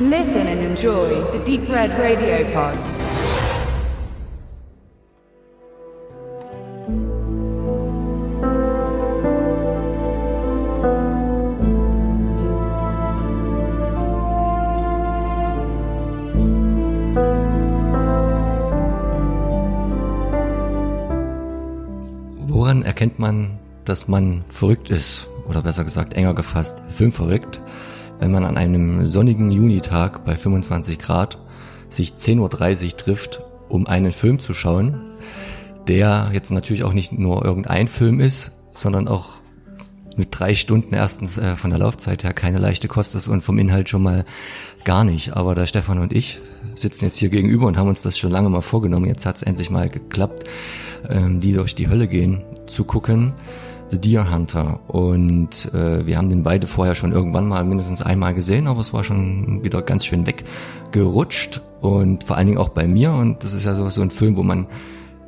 Listen and enjoy the Deep Red Radio Pod. Woran erkennt man, dass man verrückt ist? Oder besser gesagt, enger gefasst, filmverrückt, wenn man an einem sonnigen Junitag bei 25 Grad sich 10.30 Uhr trifft, um einen Film zu schauen, der jetzt natürlich auch nicht nur irgendein Film ist, sondern auch mit drei Stunden erstens äh, von der Laufzeit her keine leichte Kost ist und vom Inhalt schon mal gar nicht. Aber der Stefan und ich sitzen jetzt hier gegenüber und haben uns das schon lange mal vorgenommen. Jetzt hat es endlich mal geklappt, ähm, die durch die Hölle gehen, zu gucken. The Deer Hunter. Und äh, wir haben den beide vorher schon irgendwann mal mindestens einmal gesehen, aber es war schon wieder ganz schön weggerutscht. Und vor allen Dingen auch bei mir. Und das ist ja so, so ein Film, wo man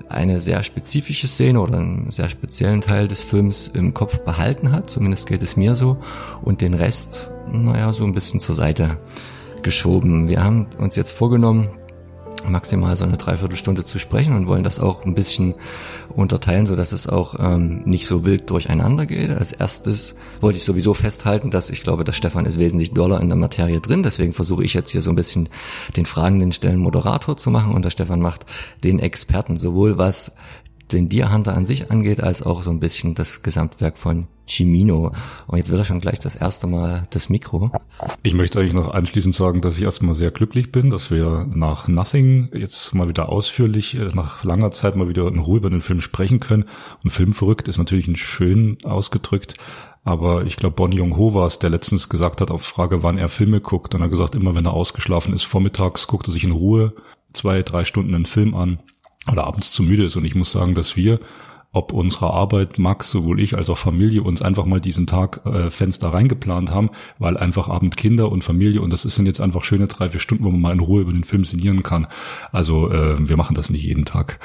eine sehr spezifische Szene oder einen sehr speziellen Teil des Films im Kopf behalten hat, zumindest geht es mir so, und den Rest, naja, so ein bisschen zur Seite geschoben. Wir haben uns jetzt vorgenommen, maximal so eine Dreiviertelstunde zu sprechen und wollen das auch ein bisschen unterteilen, so dass es auch ähm, nicht so wild durcheinander geht. Als erstes wollte ich sowieso festhalten, dass ich glaube, dass Stefan ist wesentlich doller in der Materie drin. Deswegen versuche ich jetzt hier so ein bisschen den fragenden Stellen Moderator zu machen und der Stefan macht den Experten, sowohl was den Deer Hunter an sich angeht, als auch so ein bisschen das Gesamtwerk von Chimino. Und jetzt wird er schon gleich das erste Mal das Mikro. Ich möchte eigentlich noch anschließend sagen, dass ich erstmal sehr glücklich bin, dass wir nach Nothing jetzt mal wieder ausführlich, äh, nach langer Zeit mal wieder in Ruhe über den Film sprechen können. Und Filmverrückt ist natürlich ein schön ausgedrückt. Aber ich glaube, Bon Jong-ho war es, der letztens gesagt hat auf Frage, wann er Filme guckt. Und er hat gesagt, immer wenn er ausgeschlafen ist, vormittags guckt er sich in Ruhe zwei, drei Stunden einen Film an oder abends zu müde ist. Und ich muss sagen, dass wir ob unsere Arbeit, Max, sowohl ich als auch Familie, uns einfach mal diesen Tag äh, Fenster reingeplant haben, weil einfach Abend Kinder und Familie und das sind jetzt einfach schöne drei, vier Stunden, wo man mal in Ruhe über den Film sinnieren kann. Also äh, wir machen das nicht jeden Tag.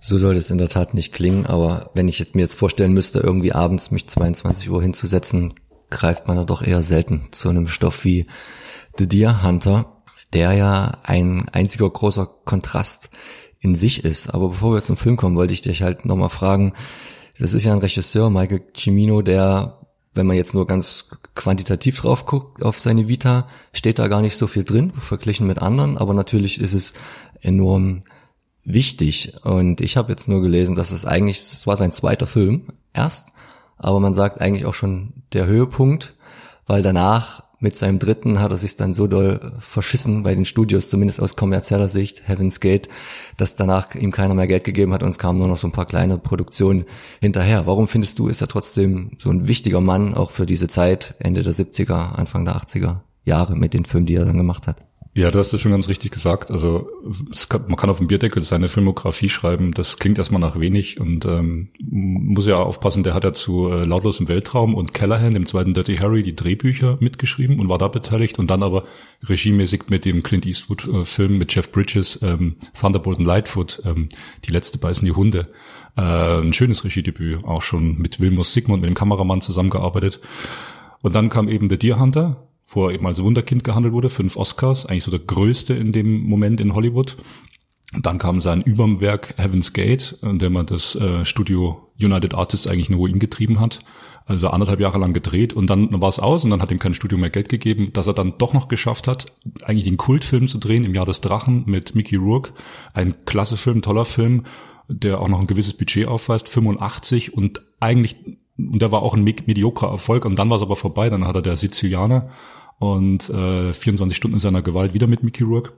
So soll es in der Tat nicht klingen, aber wenn ich jetzt mir jetzt vorstellen müsste, irgendwie abends mich 22 Uhr hinzusetzen, greift man ja doch eher selten zu einem Stoff wie The Deer Hunter, der ja ein einziger großer Kontrast in sich ist. Aber bevor wir zum Film kommen, wollte ich dich halt nochmal fragen, das ist ja ein Regisseur, Michael Cimino, der, wenn man jetzt nur ganz quantitativ drauf guckt auf seine Vita, steht da gar nicht so viel drin, verglichen mit anderen, aber natürlich ist es enorm wichtig. Und ich habe jetzt nur gelesen, dass es eigentlich, es war sein zweiter Film erst, aber man sagt eigentlich auch schon der Höhepunkt, weil danach mit seinem dritten hat er sich dann so doll verschissen bei den Studios, zumindest aus kommerzieller Sicht, Heaven's Gate, dass danach ihm keiner mehr Geld gegeben hat und es kamen nur noch so ein paar kleine Produktionen hinterher. Warum findest du, ist er trotzdem so ein wichtiger Mann auch für diese Zeit, Ende der 70er, Anfang der 80er Jahre mit den Filmen, die er dann gemacht hat? Ja, du hast das schon ganz richtig gesagt. Also kann, man kann auf dem Bierdeckel seine Filmografie schreiben. Das klingt erstmal nach wenig und ähm, muss ja aufpassen. Der hat ja zu äh, Lautlos im Weltraum und Callahan, dem zweiten Dirty Harry, die Drehbücher mitgeschrieben und war da beteiligt und dann aber regiemäßig mit dem Clint Eastwood-Film äh, mit Jeff Bridges, ähm, Thunderbolt und Lightfoot, ähm, die letzte beißen die Hunde. Äh, ein schönes Regiedebüt, auch schon mit Wilmus Sigmund, mit dem Kameramann zusammengearbeitet. Und dann kam eben The Deer Hunter, wo er eben als Wunderkind gehandelt wurde, fünf Oscars, eigentlich so der größte in dem Moment in Hollywood. Dann kam sein Übermwerk Heaven's Gate, in dem er das äh, Studio United Artists eigentlich nur ihn getrieben hat. Also anderthalb Jahre lang gedreht und dann war es aus und dann hat ihm kein Studio mehr Geld gegeben, dass er dann doch noch geschafft hat, eigentlich den Kultfilm zu drehen im Jahr des Drachen mit Mickey Rourke. Ein klasse Film, toller Film, der auch noch ein gewisses Budget aufweist, 85 und eigentlich, und der war auch ein mediokrer Erfolg und dann war es aber vorbei, dann hat er der Sizilianer und äh, 24 Stunden in seiner Gewalt wieder mit Mickey Rourke.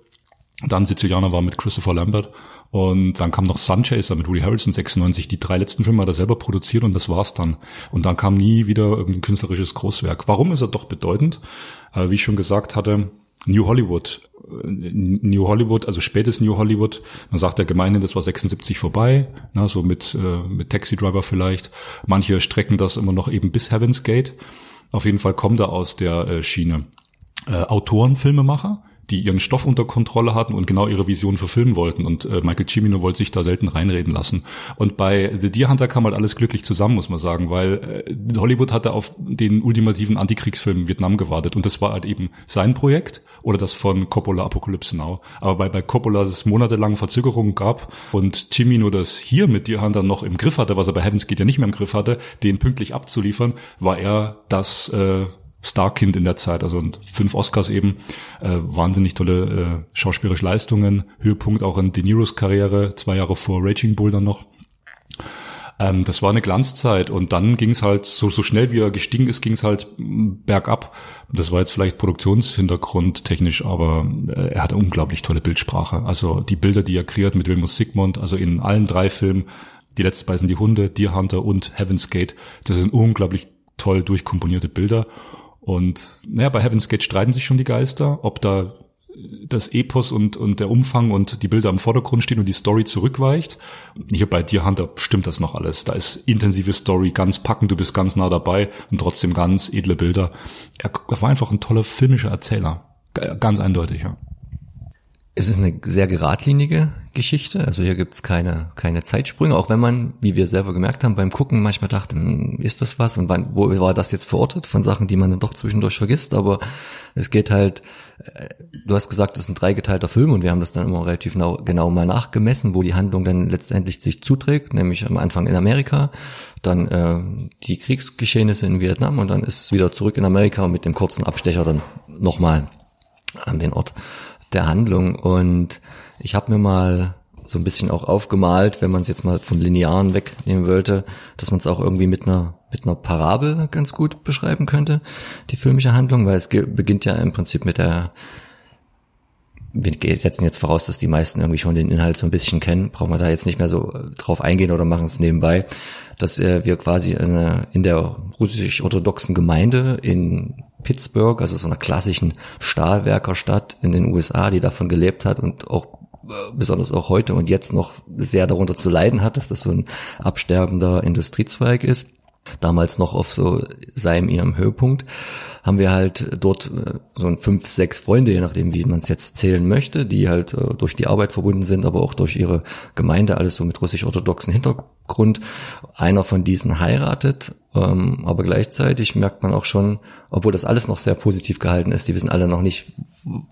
Dann Sizilianer war mit Christopher Lambert und dann kam noch Sunchaser mit Woody Harrelson 96. Die drei letzten Filme hat er selber produziert und das war's dann. Und dann kam nie wieder irgendein künstlerisches Großwerk. Warum ist er doch bedeutend? Äh, wie ich schon gesagt hatte, New Hollywood. Äh, New Hollywood, also spätes New Hollywood. Man sagt ja gemeinhin, das war 76 vorbei, na, so mit, äh, mit Taxi Driver vielleicht. Manche strecken das immer noch eben bis Heaven's Gate. Auf jeden Fall kommt er aus der äh, Schiene. Äh, Autoren, die ihren Stoff unter Kontrolle hatten und genau ihre Vision verfilmen wollten. Und äh, Michael Cimino wollte sich da selten reinreden lassen. Und bei The Deer Hunter kam halt alles glücklich zusammen, muss man sagen, weil äh, Hollywood hatte auf den ultimativen Antikriegsfilm Vietnam gewartet. Und das war halt eben sein Projekt oder das von Coppola Apocalypse Now. Aber weil bei Coppola es monatelang Verzögerungen gab und Cimino das hier mit Deer Hunter noch im Griff hatte, was er bei Heaven's Gate ja nicht mehr im Griff hatte, den pünktlich abzuliefern, war er das äh, Starkind in der Zeit, also fünf Oscars eben, äh, wahnsinnig tolle äh, schauspielerische Leistungen, Höhepunkt auch in De Niros Karriere, zwei Jahre vor Raging Bull dann noch. Ähm, das war eine Glanzzeit und dann ging es halt, so, so schnell wie er gestiegen ist, ging es halt bergab. Das war jetzt vielleicht Produktionshintergrund technisch, aber äh, er hatte unglaublich tolle Bildsprache. Also die Bilder, die er kreiert mit Wilmus Sigmund, also in allen drei Filmen, die letzte beiden sind die Hunde, Deer Hunter und Heaven's Gate, das sind unglaublich toll durchkomponierte Bilder. Und naja, bei Heaven's Gate streiten sich schon die Geister, ob da das Epos und, und der Umfang und die Bilder im Vordergrund stehen und die Story zurückweicht. Hier bei Deer Hunter stimmt das noch alles. Da ist intensive Story, ganz packend, du bist ganz nah dabei und trotzdem ganz edle Bilder. Er war einfach ein toller filmischer Erzähler. Ganz eindeutig, ja. Es ist eine sehr geradlinige Geschichte. Also hier gibt's keine, keine Zeitsprünge, auch wenn man, wie wir selber gemerkt haben, beim Gucken manchmal dachte, hm, ist das was und wann, wo war das jetzt verortet von Sachen, die man dann doch zwischendurch vergisst. Aber es geht halt, äh, du hast gesagt, das ist ein dreigeteilter Film und wir haben das dann immer relativ genau, genau mal nachgemessen, wo die Handlung dann letztendlich sich zuträgt, nämlich am Anfang in Amerika, dann äh, die Kriegsgeschehnisse in Vietnam und dann ist es wieder zurück in Amerika und mit dem kurzen Abstecher dann nochmal an den Ort der Handlung. Und ich habe mir mal so ein bisschen auch aufgemalt, wenn man es jetzt mal vom Linearen wegnehmen wollte, dass man es auch irgendwie mit einer mit einer Parabel ganz gut beschreiben könnte, die filmische Handlung, weil es beginnt ja im Prinzip mit der wir setzen jetzt voraus, dass die meisten irgendwie schon den Inhalt so ein bisschen kennen, brauchen wir da jetzt nicht mehr so äh, drauf eingehen oder machen es nebenbei, dass äh, wir quasi in, in der russisch-orthodoxen Gemeinde in Pittsburgh, also so einer klassischen Stahlwerkerstadt in den USA, die davon gelebt hat und auch äh, besonders auch heute und jetzt noch sehr darunter zu leiden hat, dass das so ein absterbender Industriezweig ist. Damals noch auf so seinem ihrem Höhepunkt, haben wir halt dort äh, so ein fünf, sechs Freunde, je nachdem, wie man es jetzt zählen möchte, die halt äh, durch die Arbeit verbunden sind, aber auch durch ihre Gemeinde, alles so mit russisch-orthodoxen Hintergrund. Einer von diesen heiratet, ähm, aber gleichzeitig merkt man auch schon, obwohl das alles noch sehr positiv gehalten ist, die wissen alle noch nicht,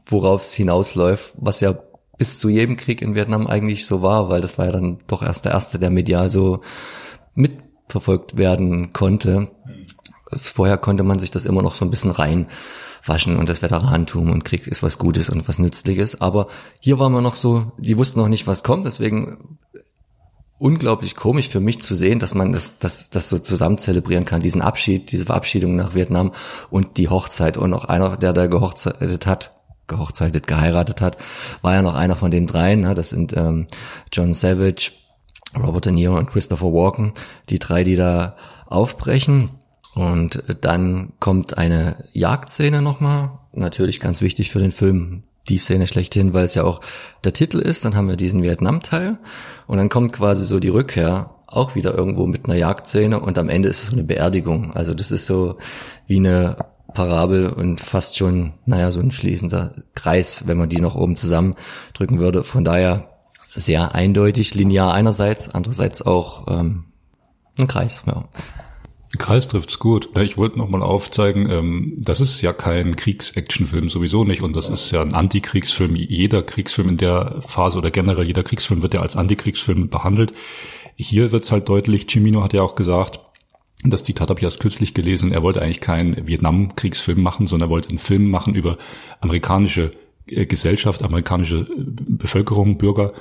worauf es hinausläuft, was ja bis zu jedem Krieg in Vietnam eigentlich so war, weil das war ja dann doch erst der erste, der medial so mit verfolgt werden konnte. Vorher konnte man sich das immer noch so ein bisschen reinwaschen und das Veteranentum und Krieg ist was Gutes und was Nützliches. Aber hier war man noch so, die wussten noch nicht, was kommt, deswegen unglaublich komisch für mich zu sehen, dass man das, das, das so zusammen zelebrieren kann, diesen Abschied, diese Verabschiedung nach Vietnam und die Hochzeit. Und auch einer, der da gehochzeitet hat, gehochzeitet, geheiratet hat, war ja noch einer von den dreien. Ne? Das sind ähm, John Savage, Robert De Niro und Christopher Walken, die drei, die da aufbrechen. Und dann kommt eine Jagdszene nochmal, natürlich ganz wichtig für den Film, die Szene schlechthin, weil es ja auch der Titel ist. Dann haben wir diesen Vietnam-Teil und dann kommt quasi so die Rückkehr auch wieder irgendwo mit einer Jagdszene und am Ende ist es so eine Beerdigung. Also das ist so wie eine Parabel und fast schon, naja, so ein schließender Kreis, wenn man die noch oben zusammendrücken würde. Von daher sehr eindeutig linear einerseits, andererseits auch ähm, ein Kreis. Ja. Kreis trifft's gut. Ich wollte noch mal aufzeigen, ähm, das ist ja kein Kriegs-Action-Film sowieso nicht und das ist ja ein Antikriegsfilm. Jeder Kriegsfilm in der Phase oder generell jeder Kriegsfilm wird ja als Antikriegsfilm behandelt. Hier wird's halt deutlich, Cimino hat ja auch gesagt, das Zitat habe ich erst kürzlich gelesen, er wollte eigentlich keinen Vietnam-Kriegsfilm machen, sondern er wollte einen Film machen über amerikanische äh, Gesellschaft, amerikanische äh, Bevölkerung, Bürger,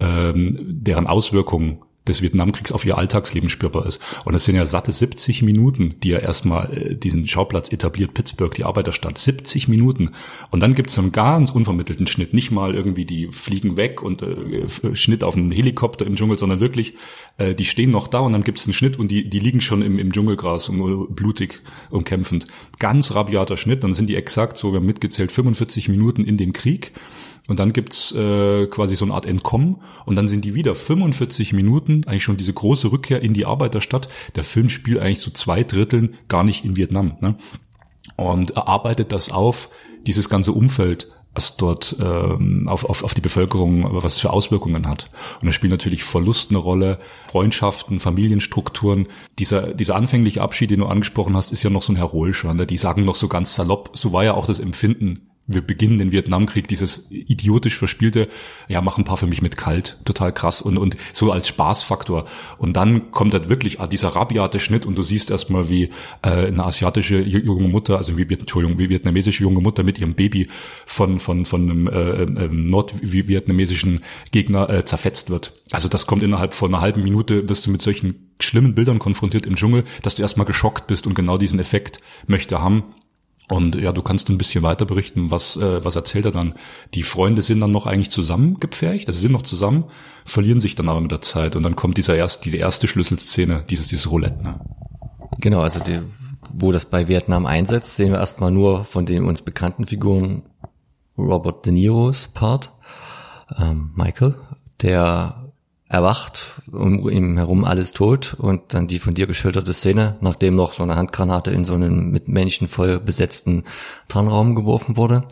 ähm, deren Auswirkungen des Vietnamkriegs auf ihr Alltagsleben spürbar ist. Und es sind ja satte 70 Minuten, die er erstmal äh, diesen Schauplatz etabliert, Pittsburgh, die Arbeiterstadt. 70 Minuten. Und dann gibt es einen ganz unvermittelten Schnitt. Nicht mal irgendwie die fliegen weg und äh, Schnitt auf einen Helikopter im Dschungel, sondern wirklich, äh, die stehen noch da und dann gibt es einen Schnitt und die, die liegen schon im, im Dschungelgras um, blutig umkämpfend. Ganz rabiater Schnitt. Dann sind die exakt, so wir haben mitgezählt, 45 Minuten in dem Krieg. Und dann gibt's äh, quasi so eine Art Entkommen und dann sind die wieder 45 Minuten, eigentlich schon diese große Rückkehr in die Arbeiterstadt. Der Film spielt eigentlich so zwei Dritteln gar nicht in Vietnam. Ne? Und erarbeitet das auf, dieses ganze Umfeld was dort ähm, auf, auf, auf die Bevölkerung, was für Auswirkungen hat. Und da spielt natürlich Verlust eine Rolle, Freundschaften, Familienstrukturen. Dieser, dieser anfängliche Abschied, den du angesprochen hast, ist ja noch so ein heroischer. Ne? Die sagen noch so ganz salopp, so war ja auch das Empfinden wir beginnen den Vietnamkrieg, dieses idiotisch verspielte, ja, mach ein paar für mich mit kalt, total krass und, und so als Spaßfaktor. Und dann kommt halt wirklich ah, dieser rabiate Schnitt und du siehst erstmal, wie äh, eine asiatische junge Mutter, also wie, Entschuldigung, wie vietnamesische junge Mutter mit ihrem Baby von, von, von einem äh, äh, nordvietnamesischen Gegner äh, zerfetzt wird. Also das kommt innerhalb von einer halben Minute, wirst du mit solchen schlimmen Bildern konfrontiert im Dschungel, dass du erstmal geschockt bist und genau diesen Effekt möchte haben. Und ja, du kannst ein bisschen weiter berichten, was, äh, was erzählt er dann? Die Freunde sind dann noch eigentlich zusammengepfercht, also sie sind noch zusammen, verlieren sich dann aber mit der Zeit und dann kommt dieser erst, diese erste Schlüsselszene, dieses, dieses Roulette. Ne? Genau, also die, wo das bei Vietnam einsetzt, sehen wir erstmal nur von den uns bekannten Figuren Robert De Niros Part, ähm, Michael, der erwacht, um ihm herum alles tot und dann die von dir geschilderte Szene, nachdem noch so eine Handgranate in so einen mit Menschen voll besetzten Tarnraum geworfen wurde.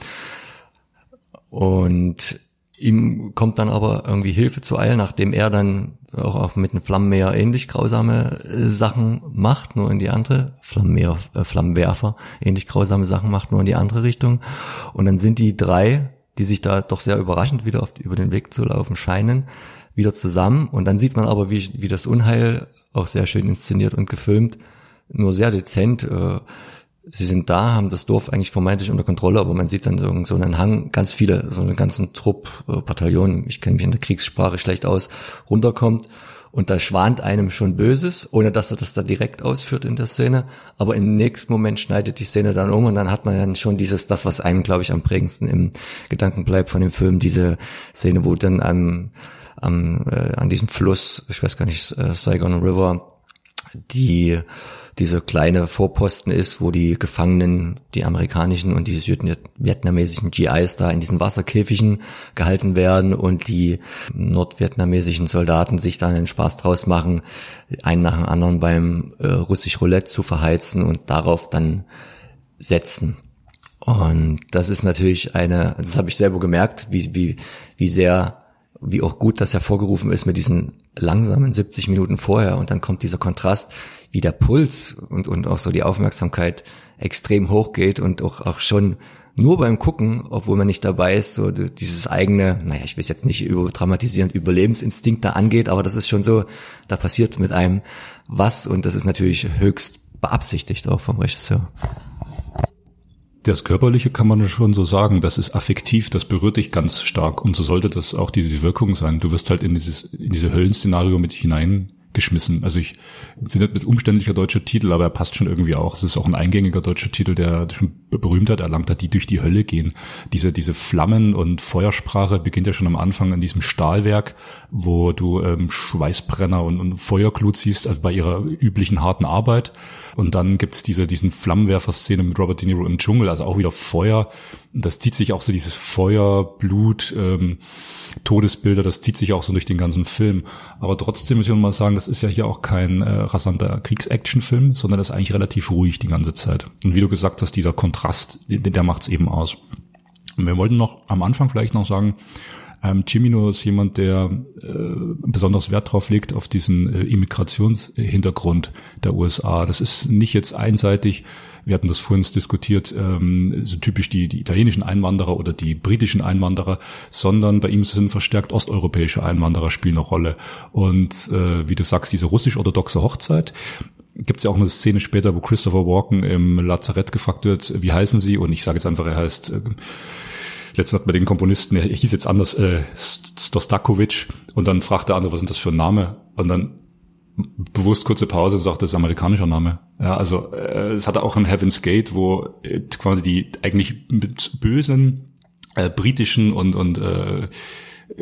Und ihm kommt dann aber irgendwie Hilfe zu eilen, nachdem er dann auch, auch mit einem Flammenmäher ähnlich grausame äh, Sachen macht, nur in die andere, Flammenmäher, äh, Flammenwerfer, ähnlich grausame Sachen macht, nur in die andere Richtung. Und dann sind die drei, die sich da doch sehr überraschend wieder auf, über den Weg zu laufen scheinen, wieder zusammen und dann sieht man aber, wie, wie das Unheil auch sehr schön inszeniert und gefilmt, nur sehr dezent. Äh, sie sind da, haben das Dorf eigentlich vermeintlich unter Kontrolle, aber man sieht dann so, so einen Hang, ganz viele, so einen ganzen Trupp, äh, Bataillon, ich kenne mich in der Kriegssprache schlecht aus, runterkommt und da schwant einem schon Böses, ohne dass er das da direkt ausführt in der Szene. Aber im nächsten Moment schneidet die Szene dann um und dann hat man dann schon dieses, das, was einem, glaube ich, am prägendsten im Gedanken bleibt von dem Film, diese Szene, wo dann einem am, äh, an diesem Fluss, ich weiß gar nicht, äh, Saigon River, die diese kleine Vorposten ist, wo die Gefangenen, die amerikanischen und die südvietnamesischen GIs da in diesen Wasserkäfigen gehalten werden und die nordvietnamesischen Soldaten sich dann einen Spaß draus machen, einen nach dem anderen beim äh, russisch Roulette zu verheizen und darauf dann setzen. Und das ist natürlich eine, das habe ich selber gemerkt, wie, wie, wie sehr wie auch gut das hervorgerufen ist mit diesen langsamen 70 Minuten vorher und dann kommt dieser Kontrast, wie der Puls und, und auch so die Aufmerksamkeit extrem hoch geht und auch, auch schon nur beim Gucken, obwohl man nicht dabei ist, so dieses eigene, naja, ich will es jetzt nicht über dramatisierend Überlebensinstinkt da angeht, aber das ist schon so, da passiert mit einem was und das ist natürlich höchst beabsichtigt auch vom Regisseur. Das Körperliche kann man schon so sagen, das ist affektiv, das berührt dich ganz stark und so sollte das auch diese Wirkung sein. Du wirst halt in dieses, in diese Höllenszenario mit hinein geschmissen. Also ich finde mit umständlicher deutscher Titel, aber er passt schon irgendwie auch. Es ist auch ein eingängiger deutscher Titel, der schon Berühmtheit erlangt hat, die durch die Hölle gehen. Diese, diese Flammen und Feuersprache beginnt ja schon am Anfang in diesem Stahlwerk, wo du ähm, Schweißbrenner und, und Feuerglut siehst, also bei ihrer üblichen harten Arbeit. Und dann gibt's diese, diesen Flammenwerfer-Szene mit Robert De Niro im Dschungel, also auch wieder Feuer. Das zieht sich auch so dieses Feuer, Blut, ähm, Todesbilder, das zieht sich auch so durch den ganzen Film. Aber trotzdem muss ich mal sagen, das ist ja hier auch kein äh, rasanter Kriegsaction-Film, sondern das ist eigentlich relativ ruhig die ganze Zeit. Und wie du gesagt hast, dieser Kontrast, der, macht's eben aus. Und wir wollten noch am Anfang vielleicht noch sagen, ähm, Cimino ist jemand, der äh, besonders Wert drauf legt, auf diesen äh, Immigrationshintergrund der USA. Das ist nicht jetzt einseitig, wir hatten das vorhin diskutiert, ähm, so typisch die, die italienischen Einwanderer oder die britischen Einwanderer, sondern bei ihm sind verstärkt osteuropäische Einwanderer spielen eine Rolle. Und äh, wie du sagst, diese russisch-orthodoxe Hochzeit, gibt es ja auch eine Szene später, wo Christopher Walken im Lazarett gefragt wird, wie heißen sie? Und ich sage jetzt einfach, er heißt äh, letztens hat man den Komponisten, er hieß jetzt anders, äh, Stostakovic, und dann fragt der andere, was sind das für ein Name? Und dann bewusst kurze Pause sagt, das ist amerikanischer Name. Ja, also äh, es hatte auch ein Heaven's Gate, wo äh, quasi die eigentlich mit bösen äh, britischen und und äh,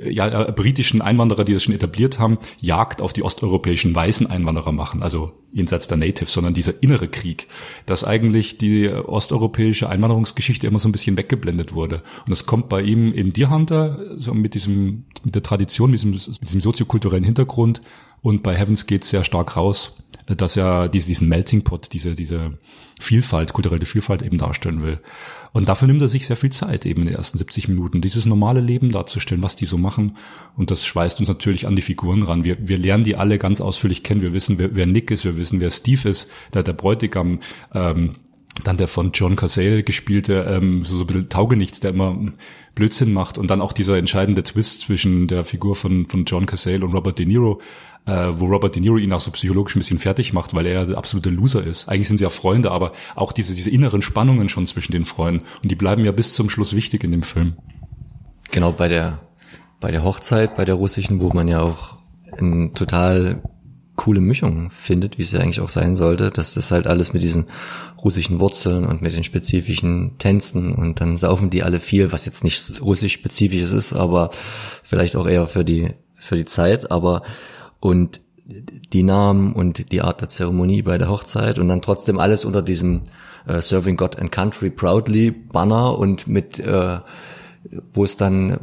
ja, äh, britischen Einwanderer, die das schon etabliert haben, Jagd auf die osteuropäischen weißen Einwanderer machen, also jenseits der Natives, sondern dieser innere Krieg, dass eigentlich die osteuropäische Einwanderungsgeschichte immer so ein bisschen weggeblendet wurde. Und es kommt bei ihm in Deer Hunter, so mit diesem, mit der Tradition, mit diesem, mit diesem soziokulturellen Hintergrund und bei Heavens geht sehr stark raus. Dass er diese, diesen Melting Pot, diese, diese Vielfalt, kulturelle Vielfalt eben darstellen will. Und dafür nimmt er sich sehr viel Zeit, eben in den ersten 70 Minuten, dieses normale Leben darzustellen, was die so machen. Und das schweißt uns natürlich an die Figuren ran. Wir, wir lernen die alle ganz ausführlich kennen. Wir wissen, wer, wer Nick ist, wir wissen, wer Steve ist, der, der Bräutigam, ähm, dann der von John Cazale gespielte, ähm, so, so ein bisschen Taugenichts, der immer Blödsinn macht und dann auch dieser entscheidende Twist zwischen der Figur von, von John Cazale und Robert De Niro, äh, wo Robert De Niro ihn auch so psychologisch ein bisschen fertig macht, weil er der absolute Loser ist. Eigentlich sind sie ja Freunde, aber auch diese, diese inneren Spannungen schon zwischen den Freunden und die bleiben ja bis zum Schluss wichtig in dem Film. Genau, bei der, bei der Hochzeit, bei der russischen, wo man ja auch ein total coole Mischung findet, wie es ja eigentlich auch sein sollte, dass das halt alles mit diesen russischen Wurzeln und mit den spezifischen Tänzen und dann saufen die alle viel, was jetzt nicht russisch spezifisches ist, aber vielleicht auch eher für die für die Zeit, aber und die Namen und die Art der Zeremonie bei der Hochzeit und dann trotzdem alles unter diesem äh, Serving God and Country Proudly Banner und mit äh, wo es dann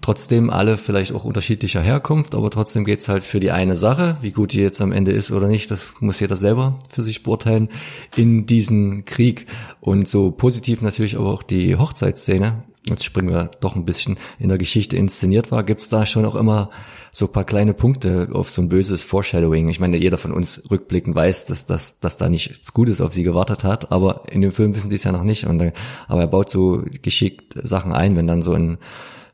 trotzdem alle vielleicht auch unterschiedlicher Herkunft, aber trotzdem geht's halt für die eine Sache, wie gut die jetzt am Ende ist oder nicht, das muss jeder selber für sich beurteilen, in diesen Krieg. Und so positiv natürlich aber auch die Hochzeitsszene, jetzt springen wir doch ein bisschen in der Geschichte inszeniert war, gibt's da schon auch immer so paar kleine Punkte auf so ein böses Foreshadowing. Ich meine, jeder von uns rückblickend weiß, dass, dass, dass da nichts Gutes auf sie gewartet hat, aber in dem Film wissen die es ja noch nicht. Und, aber er baut so geschickt Sachen ein, wenn dann so ein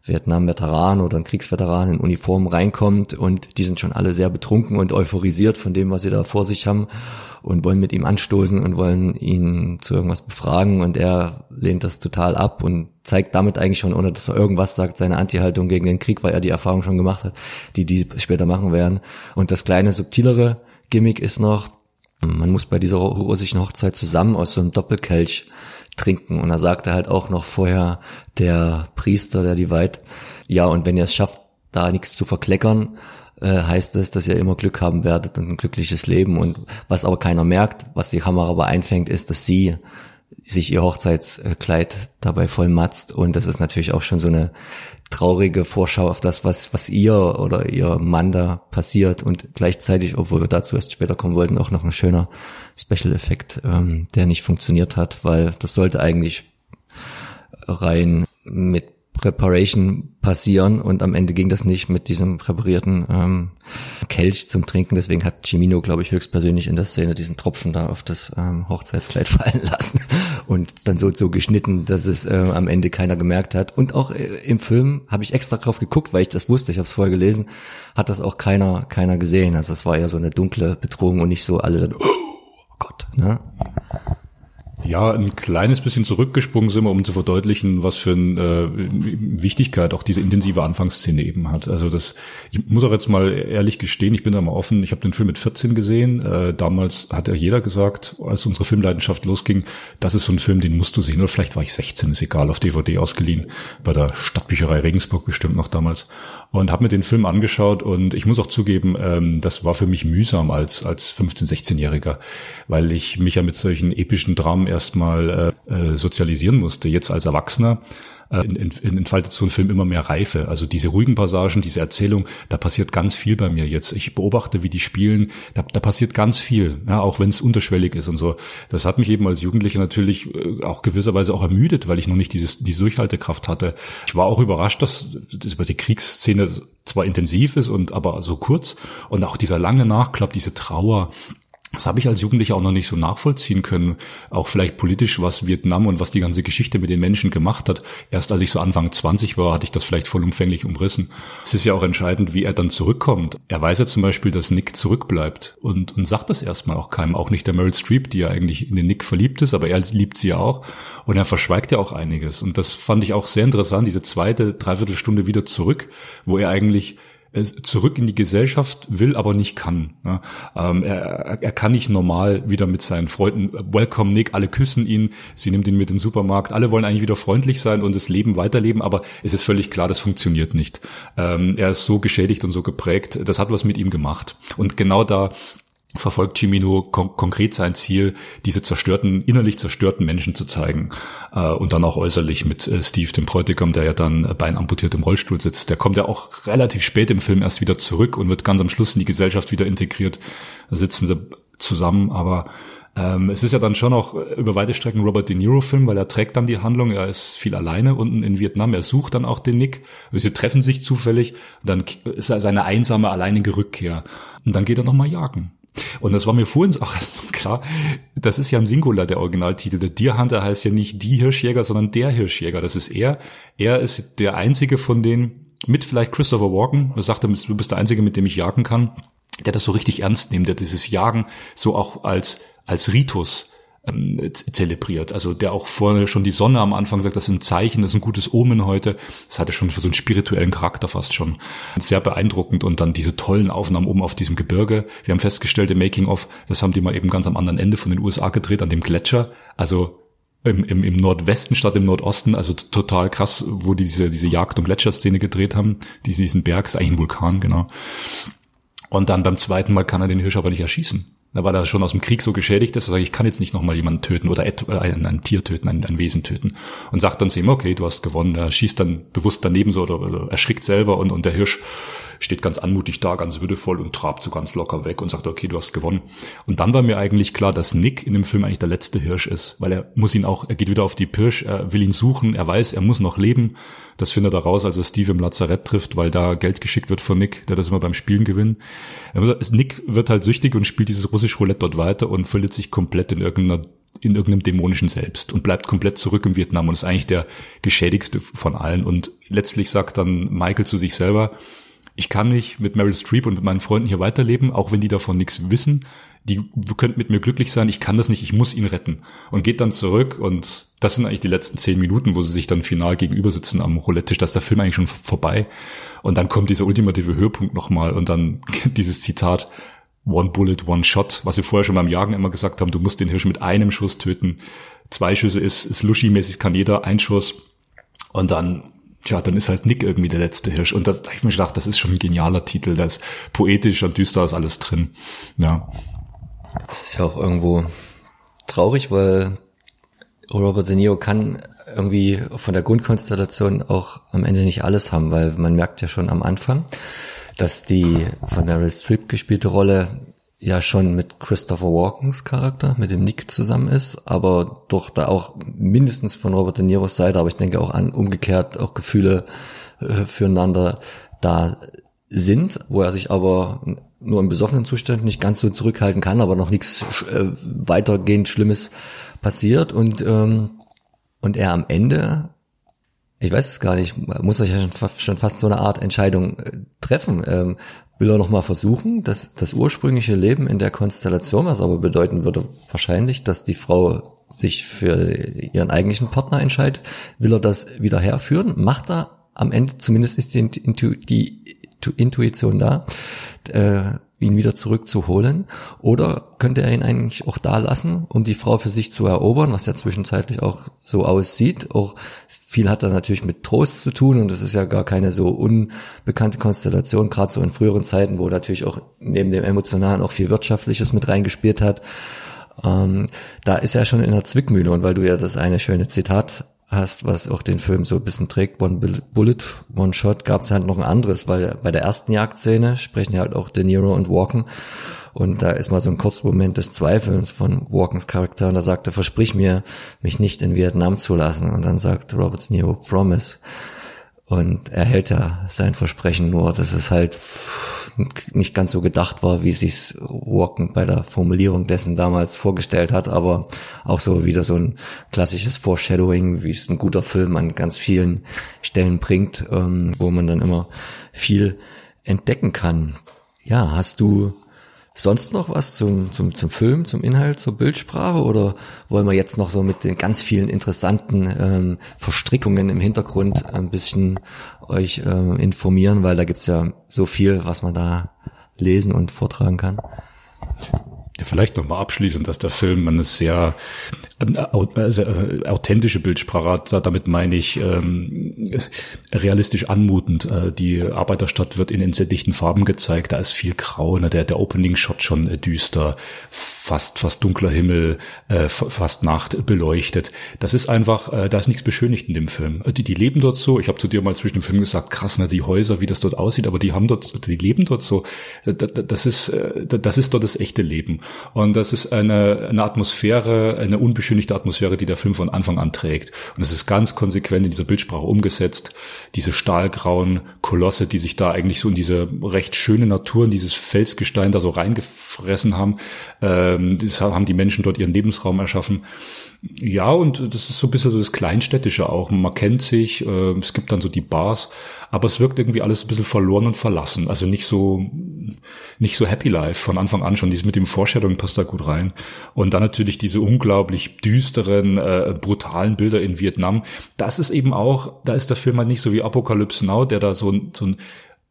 Vietnam-Veteran oder ein Kriegsveteran in Uniform reinkommt und die sind schon alle sehr betrunken und euphorisiert von dem, was sie da vor sich haben und wollen mit ihm anstoßen und wollen ihn zu irgendwas befragen und er lehnt das total ab und zeigt damit eigentlich schon, ohne dass er irgendwas sagt, seine Anti-Haltung gegen den Krieg, weil er die Erfahrung schon gemacht hat, die die später machen werden. Und das kleine subtilere Gimmick ist noch, man muss bei dieser russischen Hochzeit zusammen aus so einem Doppelkelch trinken. Und da sagte halt auch noch vorher der Priester, der die weiht, ja, und wenn ihr es schafft, da nichts zu verkleckern, äh, heißt es, dass ihr immer Glück haben werdet und ein glückliches Leben. Und was aber keiner merkt, was die Kamera aber einfängt, ist, dass sie sich ihr Hochzeitskleid dabei voll matzt. Und das ist natürlich auch schon so eine traurige Vorschau auf das, was, was ihr oder ihr Mann da passiert und gleichzeitig, obwohl wir dazu erst später kommen wollten, auch noch ein schöner Special-Effekt, ähm, der nicht funktioniert hat, weil das sollte eigentlich rein mit Preparation passieren und am Ende ging das nicht mit diesem präparierten ähm, Kelch zum Trinken. Deswegen hat Cimino, glaube ich, höchstpersönlich in der Szene diesen Tropfen da auf das ähm, Hochzeitskleid fallen lassen und dann so so geschnitten, dass es äh, am Ende keiner gemerkt hat. Und auch äh, im Film habe ich extra drauf geguckt, weil ich das wusste. Ich habe es vorher gelesen, hat das auch keiner keiner gesehen. Also es war ja so eine dunkle Bedrohung und nicht so alle dann, oh Gott, ne? Ja, ein kleines bisschen zurückgesprungen sind wir, um zu verdeutlichen, was für eine äh, Wichtigkeit auch diese intensive Anfangsszene eben hat. Also das, ich muss auch jetzt mal ehrlich gestehen, ich bin da mal offen, ich habe den Film mit 14 gesehen. Äh, damals hat ja jeder gesagt, als unsere Filmleidenschaft losging, das ist so ein Film, den musst du sehen. Oder vielleicht war ich 16, ist egal, auf DVD ausgeliehen, bei der Stadtbücherei Regensburg bestimmt noch damals und habe mir den Film angeschaut und ich muss auch zugeben, ähm, das war für mich mühsam als als 15, 16-Jähriger, weil ich mich ja mit solchen epischen Dramen erstmal äh, äh, sozialisieren musste. Jetzt als Erwachsener entfaltet so ein Film immer mehr Reife. Also diese ruhigen Passagen, diese Erzählung, da passiert ganz viel bei mir jetzt. Ich beobachte, wie die spielen, da, da passiert ganz viel, ja, auch wenn es unterschwellig ist und so. Das hat mich eben als Jugendlicher natürlich äh, auch gewisserweise auch ermüdet, weil ich noch nicht dieses, diese Durchhaltekraft hatte. Ich war auch überrascht, dass das über die Kriegsszene zwar intensiv ist und aber so kurz und auch dieser lange Nachklapp, diese Trauer, das habe ich als Jugendlicher auch noch nicht so nachvollziehen können. Auch vielleicht politisch, was Vietnam und was die ganze Geschichte mit den Menschen gemacht hat. Erst als ich so Anfang 20 war, hatte ich das vielleicht vollumfänglich umrissen. Es ist ja auch entscheidend, wie er dann zurückkommt. Er weiß ja zum Beispiel, dass Nick zurückbleibt und, und sagt das erstmal auch keinem. Auch nicht der Meryl Streep, die ja eigentlich in den Nick verliebt ist, aber er liebt sie ja auch. Und er verschweigt ja auch einiges. Und das fand ich auch sehr interessant, diese zweite, dreiviertel Stunde wieder zurück, wo er eigentlich zurück in die Gesellschaft will, aber nicht kann. Ja, ähm, er, er kann nicht normal wieder mit seinen Freunden, welcome Nick, alle küssen ihn, sie nimmt ihn mit in den Supermarkt, alle wollen eigentlich wieder freundlich sein und das Leben weiterleben, aber es ist völlig klar, das funktioniert nicht. Ähm, er ist so geschädigt und so geprägt, das hat was mit ihm gemacht. Und genau da verfolgt Chimino kon konkret sein Ziel, diese zerstörten, innerlich zerstörten Menschen zu zeigen. Äh, und dann auch äußerlich mit äh, Steve, dem Bräutigam, der ja dann äh, beinamputiert im Rollstuhl sitzt. Der kommt ja auch relativ spät im Film erst wieder zurück und wird ganz am Schluss in die Gesellschaft wieder integriert. Da sitzen sie zusammen, aber ähm, es ist ja dann schon auch über weite Strecken Robert De Niro-Film, weil er trägt dann die Handlung, er ist viel alleine unten in Vietnam, er sucht dann auch den Nick, sie treffen sich zufällig, dann ist er seine einsame, alleinige Rückkehr. Und dann geht er nochmal jagen. Und das war mir vorhin auch erst klar, das ist ja ein Singular, der Originaltitel. Der Deer Hunter heißt ja nicht die Hirschjäger, sondern der Hirschjäger. Das ist er. Er ist der einzige von denen, mit vielleicht Christopher Walken, er du bist der einzige, mit dem ich jagen kann, der das so richtig ernst nimmt, der dieses Jagen so auch als, als Ritus ähm, zelebriert. Also der auch vorne schon die Sonne am Anfang sagt, das ist ein Zeichen, das ist ein gutes Omen heute. Das hatte schon für so einen spirituellen Charakter fast schon. Sehr beeindruckend und dann diese tollen Aufnahmen oben auf diesem Gebirge. Wir haben festgestellt im Making of, das haben die mal eben ganz am anderen Ende von den USA gedreht, an dem Gletscher. Also im, im, im Nordwesten statt im Nordosten, also total krass, wo die diese, diese Jagd- und Gletscherszene gedreht haben. Diesen Berg ist eigentlich ein Vulkan, genau. Und dann beim zweiten Mal kann er den Hirsch aber nicht erschießen weil er schon aus dem Krieg so geschädigt ist, er sagt, ich kann jetzt nicht nochmal jemanden töten oder äh, ein, ein, Tier töten, ein, ein, Wesen töten. Und sagt dann zu ihm, okay, du hast gewonnen. Er schießt dann bewusst daneben so oder, oder erschrickt selber und, und der Hirsch steht ganz anmutig da, ganz würdevoll und trabt so ganz locker weg und sagt, okay, du hast gewonnen. Und dann war mir eigentlich klar, dass Nick in dem Film eigentlich der letzte Hirsch ist, weil er muss ihn auch, er geht wieder auf die Pirsch, er will ihn suchen, er weiß, er muss noch leben. Das findet er raus, als er Steve im Lazarett trifft, weil da Geld geschickt wird von Nick, der das immer beim Spielen gewinnt. Nick wird halt süchtig und spielt dieses russische Roulette dort weiter und verliert sich komplett in irgendeiner in irgendeinem dämonischen Selbst und bleibt komplett zurück im Vietnam und ist eigentlich der geschädigste von allen. Und letztlich sagt dann Michael zu sich selber, ich kann nicht mit Meryl Streep und mit meinen Freunden hier weiterleben, auch wenn die davon nichts wissen. Die, könnt mit mir glücklich sein, ich kann das nicht, ich muss ihn retten. Und geht dann zurück und das sind eigentlich die letzten zehn Minuten, wo sie sich dann final gegenüber sitzen am Roulette-Tisch, da ist der Film eigentlich schon vorbei. Und dann kommt dieser ultimative Höhepunkt nochmal und dann dieses Zitat, One Bullet, One Shot, was sie vorher schon beim Jagen immer gesagt haben, du musst den Hirsch mit einem Schuss töten. Zwei Schüsse ist, ist Luschi-mäßig, kann jeder, ein Schuss. Und dann tja, dann ist halt Nick irgendwie der letzte Hirsch. Und da habe ich mir gedacht, das ist schon ein genialer Titel, da ist poetisch und düster ist alles drin. Ja. Das ist ja auch irgendwo traurig, weil Robert De Niro kann irgendwie von der Grundkonstellation auch am Ende nicht alles haben, weil man merkt ja schon am Anfang, dass die von Meryl Streep gespielte Rolle ja schon mit Christopher Walkens Charakter, mit dem Nick zusammen ist, aber doch da auch mindestens von Robert De Niros Seite, aber ich denke auch an umgekehrt auch Gefühle äh, füreinander da sind, wo er sich aber nur im besoffenen Zustand nicht ganz so zurückhalten kann, aber noch nichts äh, weitergehend Schlimmes passiert und ähm, und er am Ende ich weiß es gar nicht, muss er ja schon, schon fast so eine Art Entscheidung äh, treffen. Ähm, will er nochmal versuchen, dass das ursprüngliche Leben in der Konstellation, was aber bedeuten würde wahrscheinlich, dass die Frau sich für ihren eigentlichen Partner entscheidet, will er das wieder herführen? Macht er am Ende, zumindest ist die, die Intuition da, äh, ihn wieder zurückzuholen? Oder könnte er ihn eigentlich auch da lassen, um die Frau für sich zu erobern, was ja zwischenzeitlich auch so aussieht? Auch viel hat da natürlich mit Trost zu tun und das ist ja gar keine so unbekannte Konstellation, gerade so in früheren Zeiten, wo natürlich auch neben dem Emotionalen auch viel Wirtschaftliches mit reingespielt hat. Ähm, da ist er schon in der Zwickmühle und weil du ja das eine schöne Zitat hast, was auch den Film so ein bisschen trägt, One Bullet, One Shot, gab es halt noch ein anderes, weil bei der ersten Jagdszene sprechen ja halt auch De Niro und Walken und da ist mal so ein kurzer Moment des Zweifelns von Walkens Charakter und da sagt er, versprich mir, mich nicht in Vietnam zu lassen und dann sagt Robert De Niro, promise. Und er hält ja sein Versprechen nur, dass es halt nicht ganz so gedacht war, wie sich Walken bei der Formulierung dessen damals vorgestellt hat, aber auch so wieder so ein klassisches Foreshadowing, wie es ein guter Film an ganz vielen Stellen bringt, ähm, wo man dann immer viel entdecken kann. Ja, hast du sonst noch was zum, zum, zum Film, zum Inhalt, zur Bildsprache oder wollen wir jetzt noch so mit den ganz vielen interessanten ähm, Verstrickungen im Hintergrund ein bisschen euch äh, informieren, weil da gibt's ja so viel, was man da lesen und vortragen kann. Ja, vielleicht nochmal abschließend, dass der Film eine sehr Ähm, also, äh, authentische Bildsprache, damit meine ich ähm, realistisch anmutend. Äh, die Arbeiterstadt wird in entsättigten Farben gezeigt, da ist viel Grau, ne? der, der Opening-Shot schon äh, düster, fast, fast dunkler Himmel, äh, fast Nacht beleuchtet. Das ist einfach, äh, da ist nichts beschönigt in dem Film. Die, die leben dort so, ich habe zu dir mal zwischen dem Film gesagt, krass, ne, die Häuser, wie das dort aussieht, aber die haben dort, die leben dort so. Das ist, das ist dort das echte Leben. Und das ist eine, eine Atmosphäre, eine unbeschönigte beschönigte Atmosphäre, die der Film von Anfang an trägt. Und es ist ganz konsequent in dieser Bildsprache umgesetzt. Diese stahlgrauen Kolosse, die sich da eigentlich so in diese recht schöne Natur, in dieses Felsgestein da so reingefressen haben, ähm, das haben die Menschen dort ihren Lebensraum erschaffen. Ja, und das ist so ein bisschen so das Kleinstädtische auch. Man kennt sich, äh, es gibt dann so die Bars, aber es wirkt irgendwie alles ein bisschen verloren und verlassen. Also nicht so, nicht so Happy Life von Anfang an schon. Dieses mit dem Vorstellung passt da gut rein. Und dann natürlich diese unglaublich düsteren, äh, brutalen Bilder in Vietnam. Das ist eben auch, da ist der Film halt nicht so wie Apocalypse Now, der da so, so ein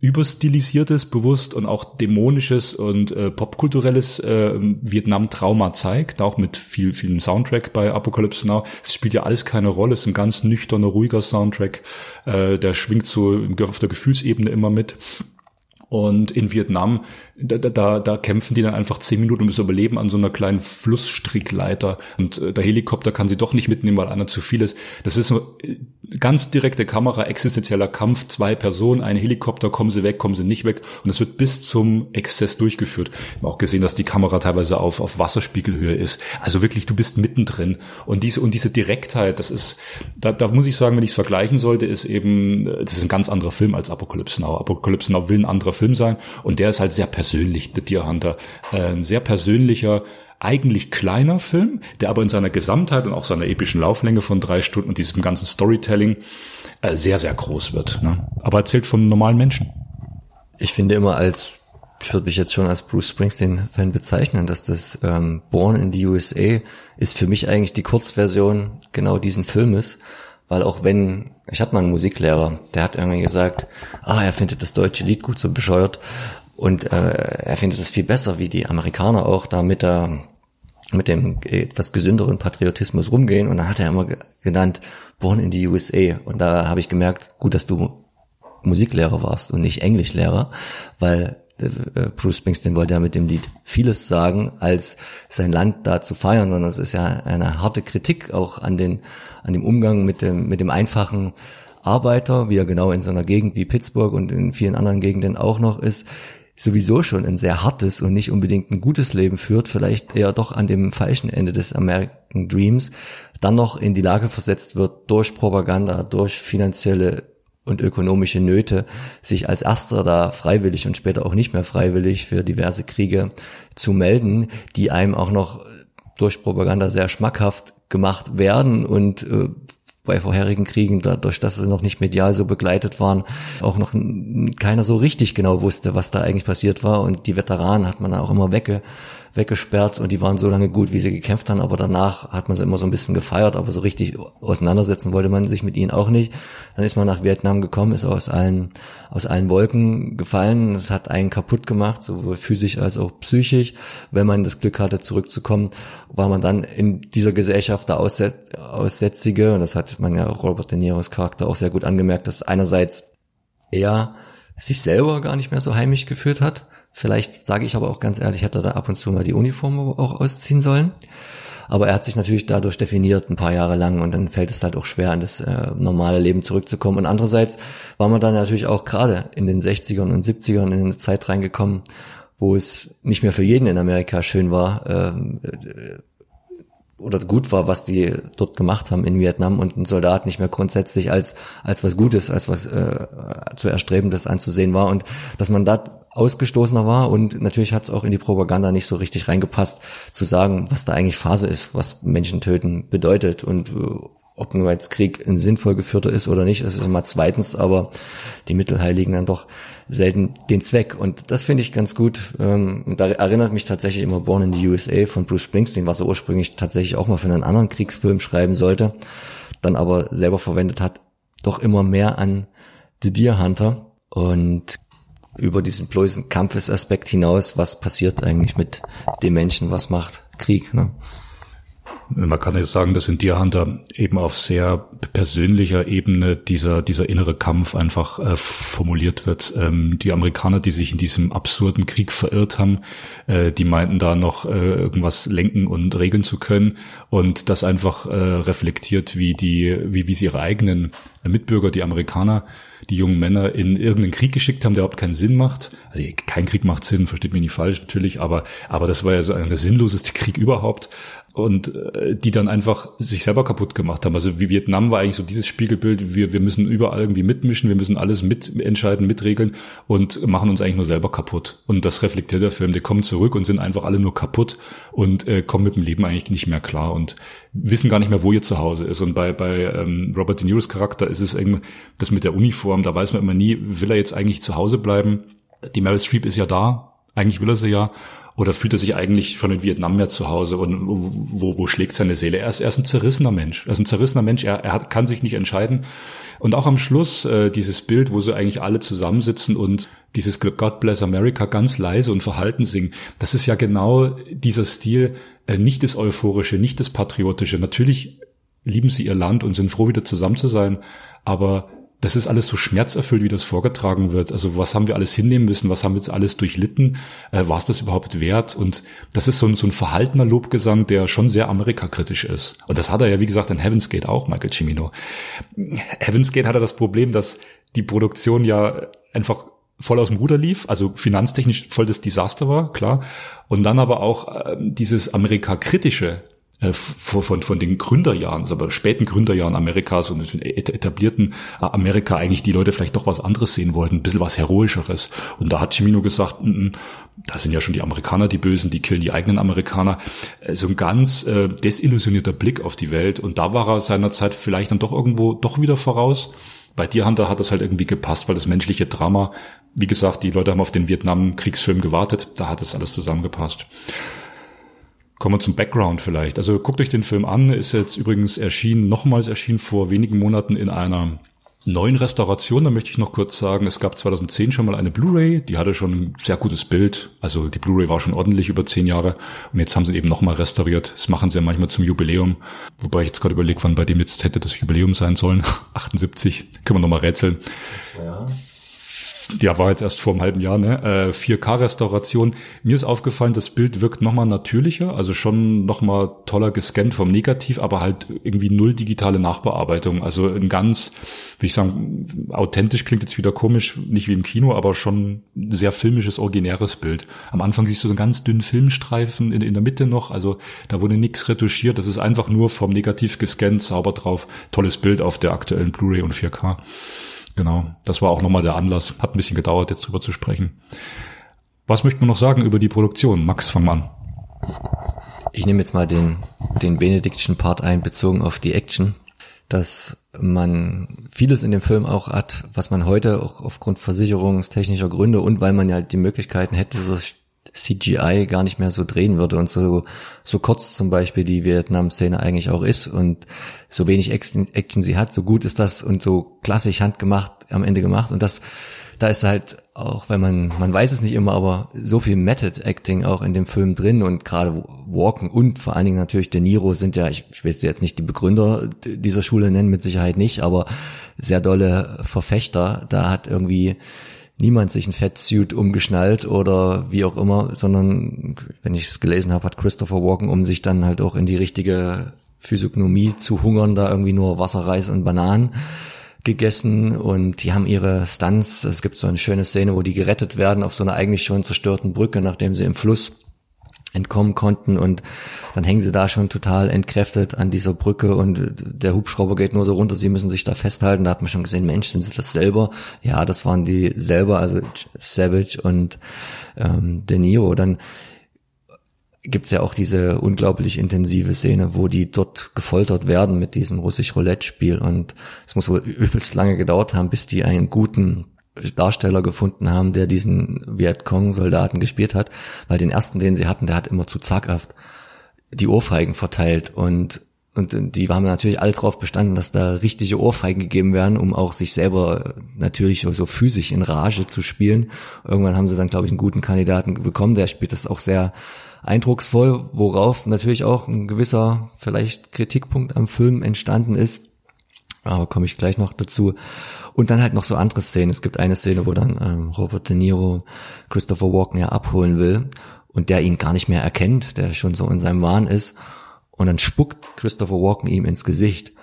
überstilisiertes, bewusst und auch dämonisches und äh, popkulturelles äh, Vietnam-Trauma zeigt, auch mit viel, viel Soundtrack bei Apocalypse Now. Es spielt ja alles keine Rolle, es ist ein ganz nüchterner, ruhiger Soundtrack, äh, der schwingt so auf der Gefühlsebene immer mit. Und in Vietnam, da, da, da kämpfen die dann einfach zehn Minuten ums Überleben an so einer kleinen Flussstrickleiter. Und äh, der Helikopter kann sie doch nicht mitnehmen, weil einer zu viel ist. Das ist äh, ganz direkte Kamera, existenzieller Kampf, zwei Personen, ein Helikopter, kommen sie weg, kommen sie nicht weg. Und es wird bis zum Exzess durchgeführt. Ich habe auch gesehen, dass die Kamera teilweise auf, auf Wasserspiegelhöhe ist. Also wirklich, du bist mittendrin. Und diese, und diese Direktheit, das ist, da, da muss ich sagen, wenn ich es vergleichen sollte, ist eben, äh, das ist ein ganz anderer Film als Apocalypse Now. Apocalypse Now will ein anderer Film sein und der ist halt sehr persönlich, The Deer Hunter. Ein sehr persönlicher, eigentlich kleiner Film, der aber in seiner Gesamtheit und auch seiner epischen Lauflänge von drei Stunden und diesem ganzen Storytelling äh, sehr, sehr groß wird. Ne? Aber erzählt von normalen Menschen. Ich finde immer als, ich würde mich jetzt schon als Bruce Springsteen-Fan bezeichnen, dass das ähm, Born in the USA ist für mich eigentlich die Kurzversion genau diesen Filmes. Weil auch wenn, ich hatte mal einen Musiklehrer, der hat irgendwie gesagt, ah, er findet das deutsche Lied gut so bescheuert. Und äh, er findet es viel besser, wie die Amerikaner auch da mit der mit dem etwas gesünderen Patriotismus rumgehen. Und dann hat er immer genannt Born in the USA und da habe ich gemerkt, gut, dass du Musiklehrer warst und nicht Englischlehrer, weil Bruce Springsteen wollte ja mit dem Lied vieles sagen, als sein Land da zu feiern, sondern es ist ja eine harte Kritik auch an den, an dem Umgang mit dem, mit dem einfachen Arbeiter, wie er genau in so einer Gegend wie Pittsburgh und in vielen anderen Gegenden auch noch ist, sowieso schon ein sehr hartes und nicht unbedingt ein gutes Leben führt, vielleicht eher doch an dem falschen Ende des American Dreams, dann noch in die Lage versetzt wird durch Propaganda, durch finanzielle und ökonomische Nöte, sich als erster da freiwillig und später auch nicht mehr freiwillig für diverse Kriege zu melden, die einem auch noch durch Propaganda sehr schmackhaft gemacht werden und äh, bei vorherigen Kriegen, dadurch, dass sie noch nicht medial so begleitet waren, auch noch keiner so richtig genau wusste, was da eigentlich passiert war. Und die Veteranen hat man auch immer wegge weggesperrt und die waren so lange gut, wie sie gekämpft haben, aber danach hat man sie immer so ein bisschen gefeiert, aber so richtig auseinandersetzen wollte man sich mit ihnen auch nicht. Dann ist man nach Vietnam gekommen, ist aus allen, aus allen Wolken gefallen, es hat einen kaputt gemacht, sowohl physisch als auch psychisch. Wenn man das Glück hatte, zurückzukommen, war man dann in dieser Gesellschaft der Aussätzige, und das hat man ja Robert De Niro's Charakter auch sehr gut angemerkt, dass einerseits er sich selber gar nicht mehr so heimisch geführt hat, Vielleicht sage ich aber auch ganz ehrlich, hätte er da ab und zu mal die Uniform auch ausziehen sollen. Aber er hat sich natürlich dadurch definiert ein paar Jahre lang und dann fällt es halt auch schwer, in das äh, normale Leben zurückzukommen. Und andererseits war man dann natürlich auch gerade in den 60ern und 70ern in eine Zeit reingekommen, wo es nicht mehr für jeden in Amerika schön war, ähm, äh, oder gut war, was die dort gemacht haben in Vietnam und ein Soldat nicht mehr grundsätzlich als als was Gutes, als was äh, zu erstrebendes anzusehen war und dass man da ausgestoßener war und natürlich hat es auch in die Propaganda nicht so richtig reingepasst, zu sagen, was da eigentlich Phase ist, was Menschen töten bedeutet und äh, ob nur jetzt Krieg in sinnvoll geführter ist oder nicht, das ist immer zweitens, aber die Mittel heiligen dann doch selten den Zweck. Und das finde ich ganz gut. Ähm, da erinnert mich tatsächlich immer Born in the USA von Bruce Springsteen, was er ursprünglich tatsächlich auch mal für einen anderen Kriegsfilm schreiben sollte, dann aber selber verwendet hat, doch immer mehr an The Deer Hunter. Und über diesen bloßen Kampfesaspekt hinaus, was passiert eigentlich mit dem Menschen, was macht Krieg. Ne? Man kann jetzt sagen, dass in Deer Hunter eben auf sehr persönlicher Ebene dieser, dieser innere Kampf einfach äh, formuliert wird. Ähm, die Amerikaner, die sich in diesem absurden Krieg verirrt haben, äh, die meinten da noch äh, irgendwas lenken und regeln zu können und das einfach äh, reflektiert, wie die, wie, wie sie ihre eigenen Mitbürger, die Amerikaner, die jungen Männer in irgendeinen Krieg geschickt haben, der überhaupt keinen Sinn macht. Also kein Krieg macht Sinn, versteht mich nicht falsch natürlich, aber, aber das war ja so ein sinnloseste Krieg überhaupt und äh, die dann einfach sich selber kaputt gemacht haben. Also wie Vietnam war eigentlich so dieses Spiegelbild, wir, wir müssen überall irgendwie mitmischen, wir müssen alles mitentscheiden, mitregeln und machen uns eigentlich nur selber kaputt. Und das reflektiert der Film. Die kommen zurück und sind einfach alle nur kaputt und äh, kommen mit dem Leben eigentlich nicht mehr klar und wissen gar nicht mehr, wo ihr Zuhause ist. Und bei, bei ähm, Robert De Niro's Charakter ist es irgendwie das mit der Uniform, da weiß man immer nie, will er jetzt eigentlich zu Hause bleiben? Die Meryl Streep ist ja da, eigentlich will er sie ja oder fühlt er sich eigentlich schon in Vietnam mehr zu Hause und wo, wo schlägt seine Seele? Er ist, er ist ein zerrissener Mensch. Er ist ein zerrissener Mensch. Er, er hat, kann sich nicht entscheiden. Und auch am Schluss äh, dieses Bild, wo sie eigentlich alle zusammensitzen und dieses God Bless America ganz leise und verhalten singen. Das ist ja genau dieser Stil, äh, nicht das Euphorische, nicht das Patriotische. Natürlich lieben sie ihr Land und sind froh, wieder zusammen zu sein. Aber das ist alles so schmerzerfüllt, wie das vorgetragen wird. Also was haben wir alles hinnehmen müssen? Was haben wir jetzt alles durchlitten? Äh, war es das überhaupt wert? Und das ist so ein, so ein verhaltener Lobgesang, der schon sehr amerikakritisch ist. Und das hat er ja, wie gesagt, in Heaven's Gate auch, Michael Cimino. Heaven's Gate hat er das Problem, dass die Produktion ja einfach voll aus dem Ruder lief, also finanztechnisch voll das Desaster war, klar. Und dann aber auch äh, dieses Amerika-kritische äh, von, von den Gründerjahren, aber späten Gründerjahren Amerikas und etablierten äh, Amerika eigentlich die Leute vielleicht doch was anderes sehen wollten, ein bisschen was Heroischeres. Und da hat Cimino gesagt, n mm, -n, mm, da sind ja schon die Amerikaner die Bösen, die killen die eigenen Amerikaner. Äh, so ein ganz äh, desillusionierter Blick auf die Welt. Und da war er seinerzeit vielleicht dann doch irgendwo doch wieder voraus. Bei dir, Hunter, hat das halt irgendwie gepasst, weil das menschliche Drama, wie gesagt, die Leute haben auf den Vietnam-Kriegsfilm gewartet, da hat das alles zusammengepasst. Kommen wir zum Background vielleicht. Also guckt euch den Film an, ist jetzt übrigens erschienen, nochmals erschienen vor wenigen Monaten in einer neuen Restauration. Da möchte ich noch kurz sagen, es gab 2010 schon mal eine Blu-ray, die hatte schon ein sehr gutes Bild. Also die Blu-ray war schon ordentlich über zehn Jahre und jetzt haben sie eben nochmal restauriert. Das machen sie ja manchmal zum Jubiläum. Wobei ich jetzt gerade überlege, wann bei dem jetzt hätte das Jubiläum sein sollen. 78, können wir nochmal rätseln. Ja ja, war jetzt erst vor einem halben Jahr, ne? Äh, 4K-Restauration. Mir ist aufgefallen, das Bild wirkt nochmal natürlicher, also schon nochmal toller gescannt vom Negativ, aber halt irgendwie null digitale Nachbearbeitung. Also ein ganz, wie ich sagen, authentisch klingt jetzt wieder komisch, nicht wie im Kino, aber schon sehr filmisches, originäres Bild. Am Anfang siehst du so einen ganz dünnen Filmstreifen in, in der Mitte noch, also da wurde nichts retuschiert, das ist einfach nur vom Negativ gescannt, sauber drauf. Tolles Bild auf der aktuellen Blu-ray und 4K. Genau, das war auch nochmal der Anlass. Hat ein bisschen gedauert, jetzt drüber zu sprechen. Was möchte man noch sagen über die Produktion? Max, fang mal an. Ich nehme jetzt mal den, den benediktischen Part ein, bezogen auf die Action, dass man vieles in dem Film auch hat, was man heute auch aufgrund versicherungstechnischer Gründe und weil man ja die Möglichkeiten hätte, so CGI gar nicht mehr so drehen würde und so, so kurz zum Beispiel die Vietnam-Szene eigentlich auch ist und so wenig Action, sie hat, so gut ist das und so klassisch handgemacht am Ende gemacht und das, da ist halt auch, wenn man, man weiß es nicht immer, aber so viel Method Acting auch in dem Film drin und gerade Walken und vor allen Dingen natürlich De Niro sind ja, ich, ich will jetzt nicht die Begründer dieser Schule nennen, mit Sicherheit nicht, aber sehr dolle Verfechter. Da hat irgendwie niemand sich ein Fettsuit umgeschnallt oder wie auch immer, sondern wenn ich es gelesen habe, hat Christopher Walken, um sich dann halt auch in die richtige Physiognomie zu hungern, da irgendwie nur Wasser, Reis und Bananen gegessen und die haben ihre Stunts. Es gibt so eine schöne Szene, wo die gerettet werden auf so einer eigentlich schon zerstörten Brücke, nachdem sie im Fluss entkommen konnten und dann hängen sie da schon total entkräftet an dieser Brücke und der Hubschrauber geht nur so runter, sie müssen sich da festhalten. Da hat man schon gesehen, Mensch, sind sie das selber? Ja, das waren die selber, also Savage und ähm, De Niro. Dann gibt's ja auch diese unglaublich intensive Szene, wo die dort gefoltert werden mit diesem russisch-Roulette-Spiel und es muss wohl übelst lange gedauert haben, bis die einen guten Darsteller gefunden haben, der diesen Vietcong-Soldaten gespielt hat, weil den ersten, den sie hatten, der hat immer zu zaghaft die Ohrfeigen verteilt und und die haben natürlich alle drauf bestanden, dass da richtige Ohrfeigen gegeben werden, um auch sich selber natürlich so physisch in Rage zu spielen. Irgendwann haben sie dann, glaube ich, einen guten Kandidaten bekommen, der spielt das auch sehr eindrucksvoll, worauf natürlich auch ein gewisser vielleicht Kritikpunkt am Film entstanden ist. Aber komme ich gleich noch dazu. Und dann halt noch so andere Szenen. Es gibt eine Szene, wo dann ähm, Robert De Niro Christopher Walken ja abholen will und der ihn gar nicht mehr erkennt, der schon so in seinem Wahn ist und dann spuckt Christopher Walken ihm ins Gesicht.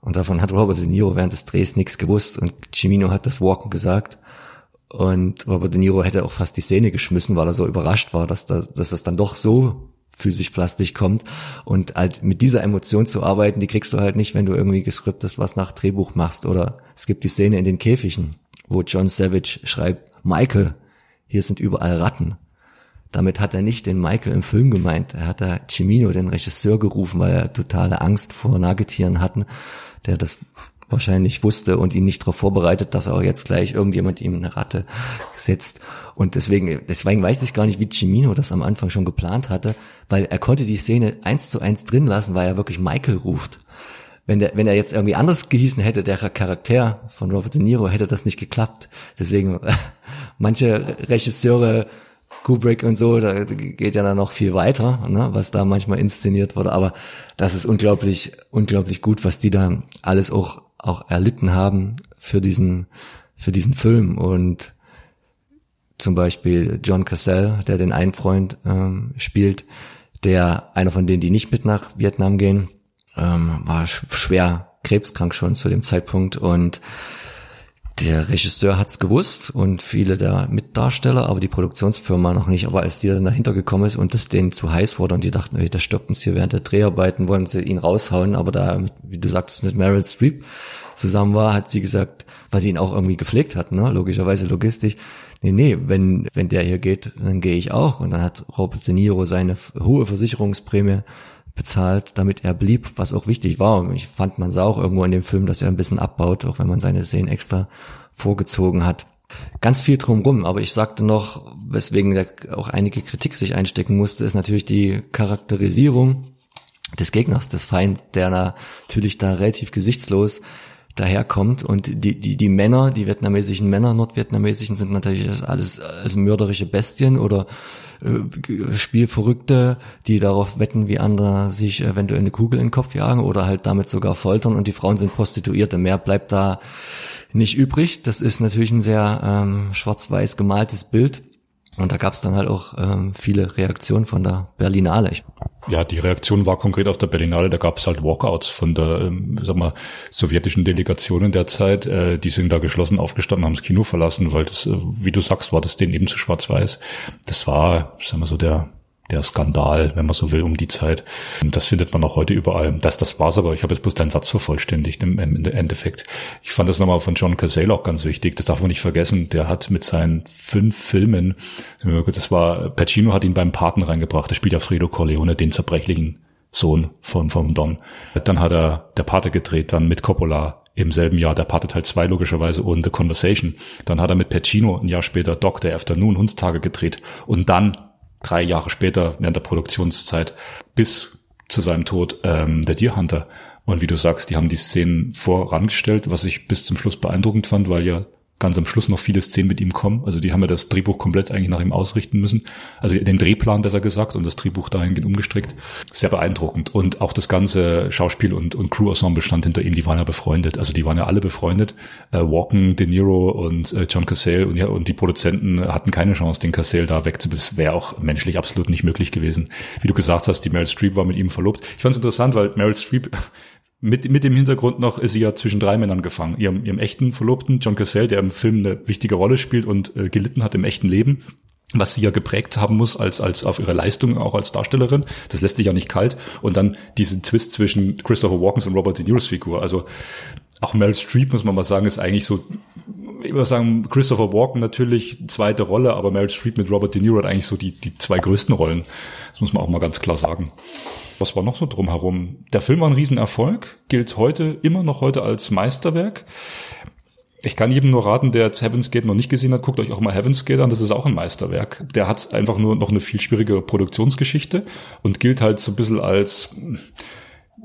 Und davon hat Robert De Niro während des Drehs nichts gewusst. Und Cimino hat das Walken gesagt. Und Robert De Niro hätte auch fast die Szene geschmissen, weil er so überrascht war, dass, das, dass das dann doch so physisch plastisch kommt. Und halt mit dieser Emotion zu arbeiten, die kriegst du halt nicht, wenn du irgendwie geskriptet was nach Drehbuch machst. Oder es gibt die Szene in den Käfigen, wo John Savage schreibt, Michael, hier sind überall Ratten. Damit hat er nicht den Michael im Film gemeint. Er hat da Cimino, den Regisseur, gerufen, weil er totale Angst vor Nagetieren hatten, der das wahrscheinlich wusste und ihn nicht darauf vorbereitet, dass er jetzt gleich irgendjemand ihm eine Ratte setzt. Und deswegen, deswegen weiß ich gar nicht, wie Cimino das am Anfang schon geplant hatte, weil er konnte die Szene eins zu eins drin lassen, weil er wirklich Michael ruft. Wenn, der, wenn er jetzt irgendwie anders gehießen hätte, der Charakter von Robert De Niro, hätte das nicht geklappt. Deswegen, manche Regisseure Kubrick und so, da geht ja dann noch viel weiter, ne, was da manchmal inszeniert wurde. Aber das ist unglaublich, unglaublich gut, was die da alles auch, auch erlitten haben für diesen, für diesen Film. Und zum Beispiel John Cassell, der den einen Freund ähm, spielt, der einer von denen, die nicht mit nach Vietnam gehen, ähm, war schwer krebskrank schon zu dem Zeitpunkt und der Regisseur hat's gewusst und viele der Mitdarsteller, aber die Produktionsfirma noch nicht. Aber als die dann dahinter gekommen ist und das denen zu heiß wurde und die dachten, ey, das stirbt uns hier während der Dreharbeiten, wollen sie ihn raushauen. Aber da, wie du sagtest, mit Meryl Streep zusammen war, hat sie gesagt, weil sie ihn auch irgendwie gepflegt hat, ne, logischerweise logistisch. Nee, nee, wenn, wenn der hier geht, dann gehe ich auch. Und dann hat Robert De Niro seine hohe Versicherungsprämie bezahlt, damit er blieb, was auch wichtig war. Und ich fand, man sah auch irgendwo in dem Film, dass er ein bisschen abbaut, auch wenn man seine Szenen extra vorgezogen hat. Ganz viel drumrum, aber ich sagte noch, weswegen da auch einige Kritik sich einstecken musste, ist natürlich die Charakterisierung des Gegners, des Feind, der natürlich da relativ gesichtslos daherkommt und die, die, die Männer, die vietnamesischen Männer, nordvietnamesischen sind natürlich alles, alles mörderische Bestien oder äh, Spielverrückte, die darauf wetten, wie andere sich eventuell eine Kugel in den Kopf jagen oder halt damit sogar foltern und die Frauen sind Prostituierte. Mehr bleibt da nicht übrig. Das ist natürlich ein sehr ähm, schwarz-weiß gemaltes Bild. Und da gab es dann halt auch ähm, viele Reaktionen von der Berlinale. Ja, die Reaktion war konkret auf der Berlinale. Da gab es halt Walkouts von der, ähm, sag mal, sowjetischen Delegation in der Zeit. Äh, die sind da geschlossen aufgestanden, haben das Kino verlassen, weil das, äh, wie du sagst, war das denen eben zu schwarz-weiß. Das war, sagen wir so, der der Skandal, wenn man so will, um die Zeit. Das findet man auch heute überall. Das, das war's aber. Ich habe jetzt bloß deinen Satz vervollständigt im, im Endeffekt. Ich fand das nochmal von John Cazale auch ganz wichtig. Das darf man nicht vergessen. Der hat mit seinen fünf Filmen, das war, Pacino hat ihn beim Paten reingebracht. Der spielt ja Fredo Corleone, den zerbrechlichen Sohn von, vom Don. Dann hat er der Pate gedreht, dann mit Coppola im selben Jahr, der Pate Teil 2 logischerweise und The Conversation. Dann hat er mit Pacino ein Jahr später Dr. Afternoon Hundstage gedreht und dann drei Jahre später während der Produktionszeit bis zu seinem Tod ähm, der Deer Hunter. Und wie du sagst, die haben die Szenen vorangestellt, was ich bis zum Schluss beeindruckend fand, weil ja ganz am Schluss noch viele Szenen mit ihm kommen. Also die haben ja das Drehbuch komplett eigentlich nach ihm ausrichten müssen. Also den Drehplan besser gesagt und das Drehbuch dahingehend umgestrickt. Sehr beeindruckend. Und auch das ganze Schauspiel und, und Crew-Ensemble stand hinter ihm. Die waren ja befreundet. Also die waren ja alle befreundet. Äh, Walken, De Niro und äh, John Cassell und ja, und die Produzenten hatten keine Chance, den Cassell da wegzubekommen. Das wäre auch menschlich absolut nicht möglich gewesen. Wie du gesagt hast, die Meryl Streep war mit ihm verlobt. Ich fand es interessant, weil Meryl Streep mit, mit dem Hintergrund noch ist sie ja zwischen drei Männern gefangen. Ihrem, ihrem echten Verlobten, John Cassell, der im Film eine wichtige Rolle spielt und äh, gelitten hat im echten Leben was sie ja geprägt haben muss als als auf ihre Leistung auch als Darstellerin. Das lässt sich ja nicht kalt. Und dann diesen Twist zwischen Christopher Walkens und Robert De Niro's Figur. Also auch Meryl Streep muss man mal sagen ist eigentlich so. Ich würde sagen Christopher Walken natürlich zweite Rolle, aber Meryl Streep mit Robert De Niro hat eigentlich so die die zwei größten Rollen. Das muss man auch mal ganz klar sagen. Was war noch so drumherum? Der Film war ein Riesenerfolg, gilt heute, immer noch heute als Meisterwerk. Ich kann jedem nur raten, der Heaven's Gate noch nicht gesehen hat, guckt euch auch mal Heaven's Gate an, das ist auch ein Meisterwerk. Der hat einfach nur noch eine viel schwierigere Produktionsgeschichte und gilt halt so ein bisschen als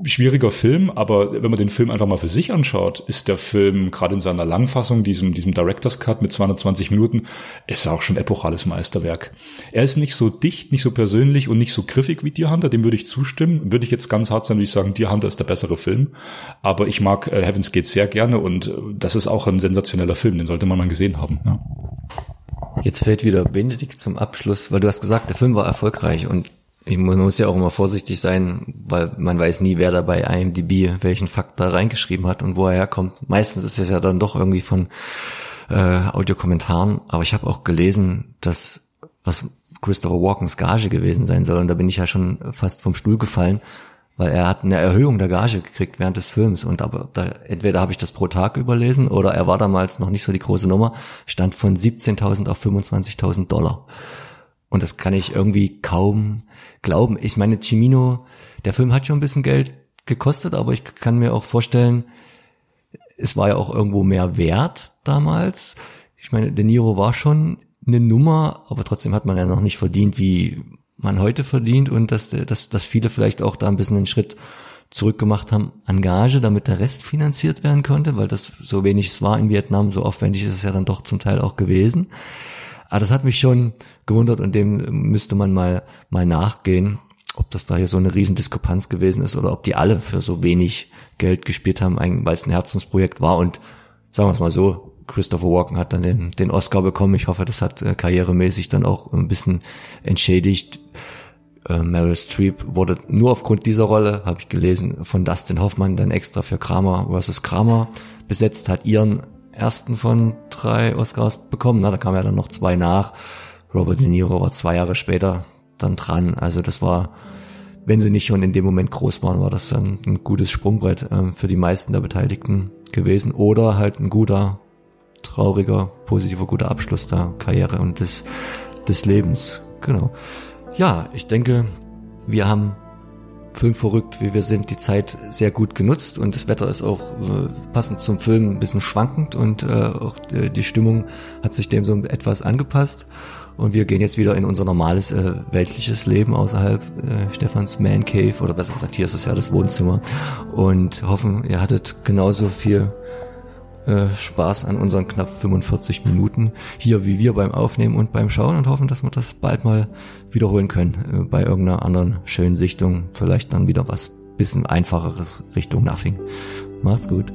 schwieriger Film, aber wenn man den Film einfach mal für sich anschaut, ist der Film gerade in seiner Langfassung, diesem, diesem Director's Cut mit 220 Minuten, ist auch schon epochales Meisterwerk. Er ist nicht so dicht, nicht so persönlich und nicht so griffig wie Deer Hunter, dem würde ich zustimmen. Würde ich jetzt ganz hart sein, würde ich sagen, Deer Hunter ist der bessere Film. Aber ich mag äh, Heaven's Gate sehr gerne und äh, das ist auch ein sensationeller Film, den sollte man mal gesehen haben. Ja. Jetzt fällt wieder Benedikt zum Abschluss, weil du hast gesagt, der Film war erfolgreich und man muss ja auch immer vorsichtig sein, weil man weiß nie, wer da bei IMDb welchen Fakt da reingeschrieben hat und wo er herkommt. Meistens ist es ja dann doch irgendwie von äh, Audiokommentaren, aber ich habe auch gelesen, dass was Christopher Walkens Gage gewesen sein soll und da bin ich ja schon fast vom Stuhl gefallen, weil er hat eine Erhöhung der Gage gekriegt während des Films und aber da, entweder habe ich das pro Tag überlesen oder er war damals noch nicht so die große Nummer, stand von 17.000 auf 25.000 Dollar. Und das kann ich irgendwie kaum glauben. Ich meine, Cimino, der Film hat schon ein bisschen Geld gekostet, aber ich kann mir auch vorstellen, es war ja auch irgendwo mehr wert damals. Ich meine, De Niro war schon eine Nummer, aber trotzdem hat man ja noch nicht verdient, wie man heute verdient und dass, dass, dass viele vielleicht auch da ein bisschen einen Schritt zurückgemacht haben an Gage, damit der Rest finanziert werden konnte, weil das so wenig es war in Vietnam, so aufwendig ist es ja dann doch zum Teil auch gewesen. Aber das hat mich schon gewundert und dem müsste man mal, mal nachgehen, ob das da hier so eine Riesendiskrepanz gewesen ist oder ob die alle für so wenig Geld gespielt haben, weil es ein Herzensprojekt war und sagen wir es mal so, Christopher Walken hat dann den, den Oscar bekommen. Ich hoffe, das hat äh, karrieremäßig dann auch ein bisschen entschädigt. Äh, Meryl Streep wurde nur aufgrund dieser Rolle, habe ich gelesen, von Dustin Hoffmann dann extra für Kramer versus Kramer besetzt, hat ihren ersten von drei Oscars bekommen. Na, da kamen ja dann noch zwei nach. Robert De Niro war zwei Jahre später dann dran. Also das war, wenn sie nicht schon in dem Moment groß waren, war das dann ein gutes Sprungbrett äh, für die meisten der Beteiligten gewesen. Oder halt ein guter, trauriger, positiver, guter Abschluss der Karriere und des, des Lebens. Genau. Ja, ich denke, wir haben filmverrückt, wie wir sind, die Zeit sehr gut genutzt und das Wetter ist auch äh, passend zum Film ein bisschen schwankend und äh, auch die, die Stimmung hat sich dem so etwas angepasst. Und wir gehen jetzt wieder in unser normales äh, weltliches Leben außerhalb äh, Stefans Man Cave oder besser gesagt, hier ist es ja das Wohnzimmer und hoffen, ihr hattet genauso viel äh, Spaß an unseren knapp 45 Minuten hier wie wir beim Aufnehmen und beim Schauen und hoffen, dass wir das bald mal wiederholen können äh, bei irgendeiner anderen schönen Sichtung. Vielleicht dann wieder was bisschen einfacheres Richtung Nothing. Macht's gut.